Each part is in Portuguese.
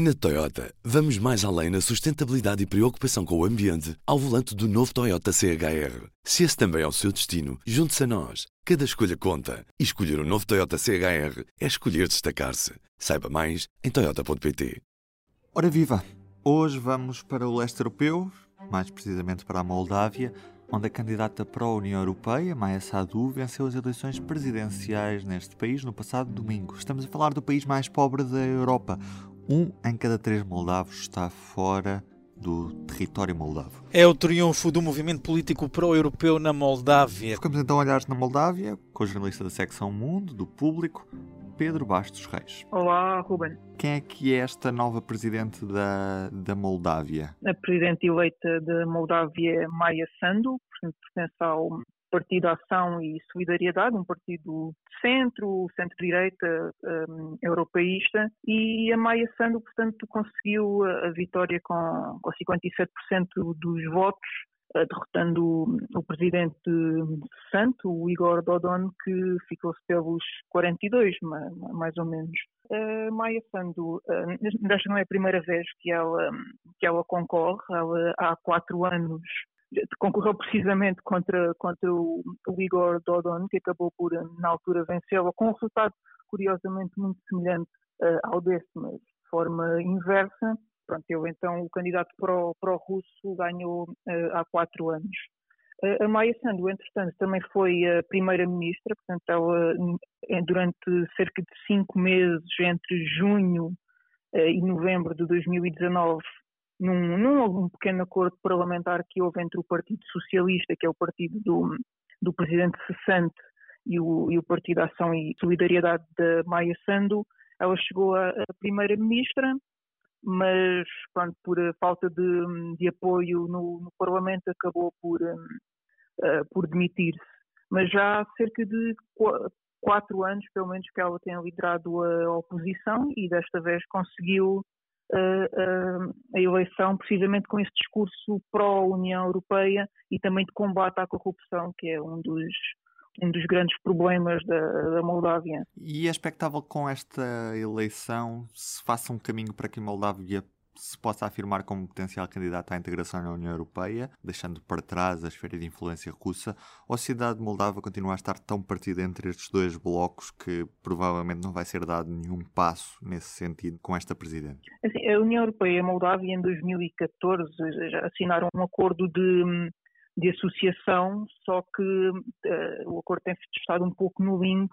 Na Toyota, vamos mais além na sustentabilidade e preocupação com o ambiente ao volante do novo Toyota CHR. Se esse também é o seu destino, junte-se a nós. Cada escolha conta. E escolher o um novo Toyota CHR é escolher destacar-se. Saiba mais em Toyota.pt. Ora viva! Hoje vamos para o leste europeu, mais precisamente para a Moldávia, onde a candidata para a União Europeia, Maia Sadu, venceu as eleições presidenciais neste país no passado domingo. Estamos a falar do país mais pobre da Europa, um em cada três moldavos está fora do território moldavo. É o triunfo do movimento político pró-europeu na Moldávia. Ficamos então a olhar na Moldávia com o jornalista da secção Mundo, do Público, Pedro Bastos Reis. Olá, Ruben. Quem é que é esta nova presidente da, da Moldávia? A presidente eleita da Moldávia é Maia Sandu, portanto pertence ao Partido Ação e Solidariedade, um partido de centro, centro-direita, um, europeísta, e a Maia Sandu, portanto, conseguiu a vitória com, com 57% dos votos, uh, derrotando o, presidente santo, o Igor Dodon, que ficou-se pelos 42, mais ou menos. A Maia Sandu, esta não é a primeira vez que ela, que ela concorre, ela há quatro anos concorreu precisamente contra, contra o, Igor Dodon, que acabou por, na altura, vencê-la, com um resultado curiosamente muito semelhante uh, ao desse, mas de forma inversa. Pronto, eu então, o candidato pró-russo ganhou uh, há quatro anos. Uh, a Maia Sandu, entretanto, também foi a primeira-ministra, portanto, ela, durante cerca de cinco meses, entre junho e novembro de 2019, num, num pequeno acordo parlamentar que houve entre o Partido Socialista, que é o partido do, do presidente cessante, e o, e o Partido Ação e Solidariedade da Maia Sandu, ela chegou a, a primeira-ministra, mas pronto, por falta de, de apoio no, no, Parlamento acabou por, uh, por demitir-se. Mas já há cerca de quatro anos, pelo menos, que ela tem liderado a oposição e desta vez conseguiu a eleição precisamente com esse discurso pró-União Europeia e também de combate à corrupção, que é um dos, um dos grandes problemas da, da Moldávia. E é expectável que com esta eleição se faça um caminho para que a Moldávia se possa afirmar como potencial candidato à integração na União Europeia, deixando para trás a esfera de influência russa, ou a cidade de Moldávia continua a estar tão partida entre estes dois blocos que provavelmente não vai ser dado nenhum passo nesse sentido com esta presidente? Assim, a União Europeia e a Moldávia em 2014 já assinaram um acordo de, de associação, só que uh, o acordo tem estado um pouco no limbo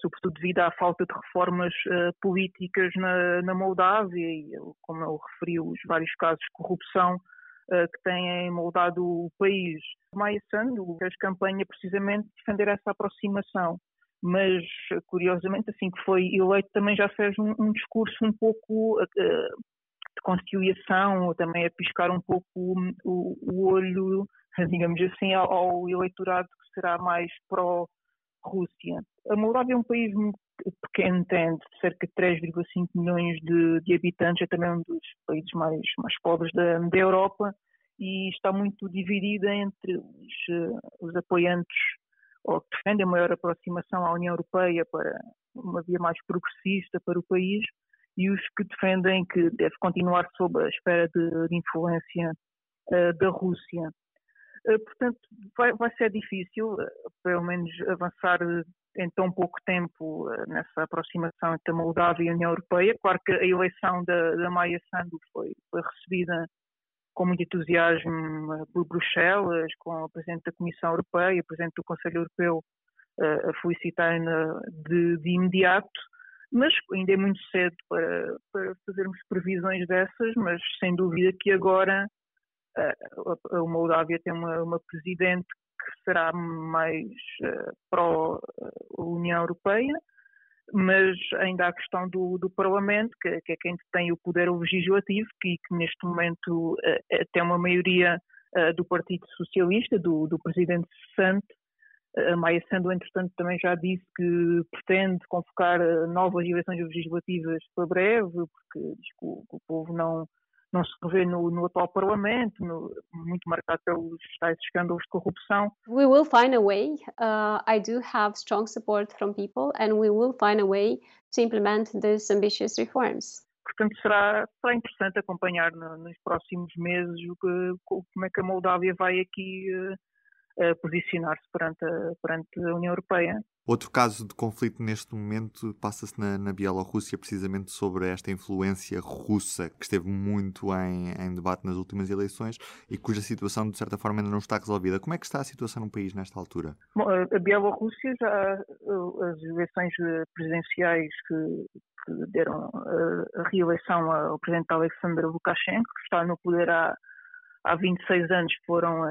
sobretudo devido à falta de reformas uh, políticas na, na, Moldávia e, como eu referi, os vários casos de corrupção uh, que têm moldado o país. Maia Sandu fez campanha precisamente de defender essa aproximação, mas, curiosamente, assim que foi eleito, também já fez um, um discurso um pouco de conciliação, também a piscar um pouco o, o olho, digamos assim, ao, ao eleitorado que será mais pró Rússia. A Moldávia é um país pequeno, tem cerca de 3,5 milhões de, de, habitantes, é também um dos países mais, mais pobres da, da Europa e está muito dividida entre os, eh, os apoiantes ou que defendem a maior aproximação à União Europeia para uma via mais progressista para o país e os que defendem que deve continuar sob a esfera de, de influência uh, da Rússia. Eh, portanto, vai, vai ser difícil, eh, pelo menos, avançar eh, em tão pouco tempo nessa aproximação entre a Moldávia e a União Europeia. Claro que a eleição da, da Maia Sandu foi, foi recebida com muito entusiasmo por Bruxelas, com o Presidente da Comissão Europeia, o Presidente do Conselho Europeu a felicitarem de, de imediato, mas ainda é muito cedo para, para fazermos previsões dessas, mas sem dúvida que agora a Moldávia tem uma, uma presidente que será mais uh, pró-União Europeia, mas ainda há a questão do, do Parlamento, que, que, é quem tem o poder legislativo, que, que neste momento uh, tem uma maioria uh, do Partido Socialista, do, do presidente Sante. A Maia Sandu, entretanto, também já disse que pretende convocar novas eleições legislativas para breve, porque diz que o, que o povo não, não se revê no, no atual Parlamento, no, muito marcado pelos tais escândalos de corrupção. We will find a way. Uh, I do have strong support from people, and we will find a way to implement these ambitious reforms. portanto, será, será interessante acompanhar no, nos próximos meses o que, como é que a Moldávia vai aqui uh, posicionar-se perante perante a União Europeia. Outro caso de conflito neste momento passa-se na, na, Bielorrússia, precisamente sobre esta influência russa que esteve muito em, em, debate nas últimas eleições e cuja situação, de certa forma, ainda não está resolvida. Como é que está a situação no país nesta altura? Bom, a Bielorrússia, já as eleições presidenciais que, que deram a, a reeleição ao presidente Alexander Lukashenko, que está no poder há há 26 anos foram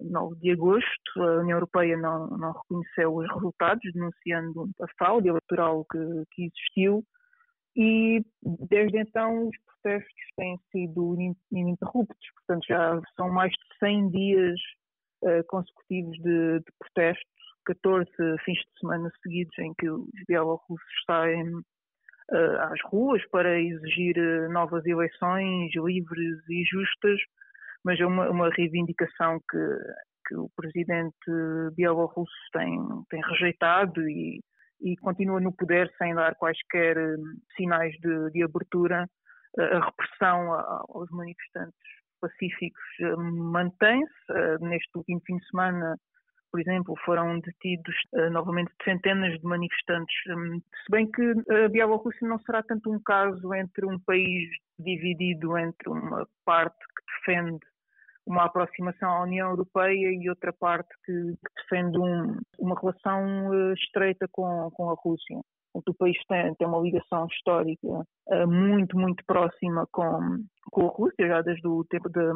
em 9 de agosto. A União Europeia não, não reconheceu os resultados, denunciando a fraude eleitoral que, que existiu. E desde então os protestos têm sido ininterruptos, portanto já são mais de 100 dias uh, consecutivos de, de protestos, 14 fins de semana seguidos em que os bielorrussos saem uh, às ruas para exigir novas eleições livres e justas, mas é uma, uma reivindicação que, que o presidente bielorrusso tem, tem rejeitado e, e continua no poder sem dar quaisquer hum, sinais de, de abertura. A repressão aos manifestantes pacíficos hum, mantém-se. Uh, neste último fim de semana, por exemplo, foram detidos uh, novamente centenas de manifestantes. Um, se bem que a Bielorrússia não será tanto um caso entre um país dividido entre uma parte defende uma aproximação à União Europeia e outra parte que, que defende um, uma relação uh, estreita com, com a Rússia. O país tem, tem uma ligação histórica uh, muito, muito próxima com, com a Rússia, já desde o tempo da,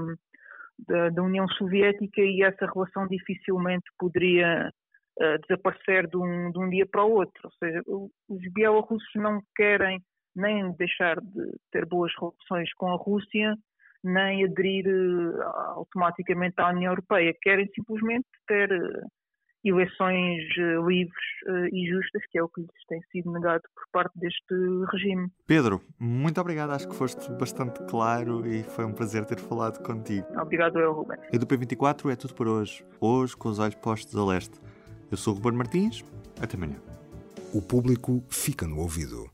da, da União Soviética, e essa relação dificilmente poderia uh, desaparecer de um, de um dia para o outro. Ou seja, os bielorrussos não querem nem deixar de ter boas relações com a Rússia, nem aderir uh, automaticamente à União Europeia. Querem simplesmente ter uh, eleições uh, livres e justas, que é o que lhes tem sido negado por parte deste regime. Pedro, muito obrigado. Acho que foste bastante claro e foi um prazer ter falado contigo. Obrigado, eu, Ruben. E do P24 é tudo por hoje. Hoje, com os olhos postos a leste. Eu sou o Ruben Martins. Até amanhã. O público fica no ouvido.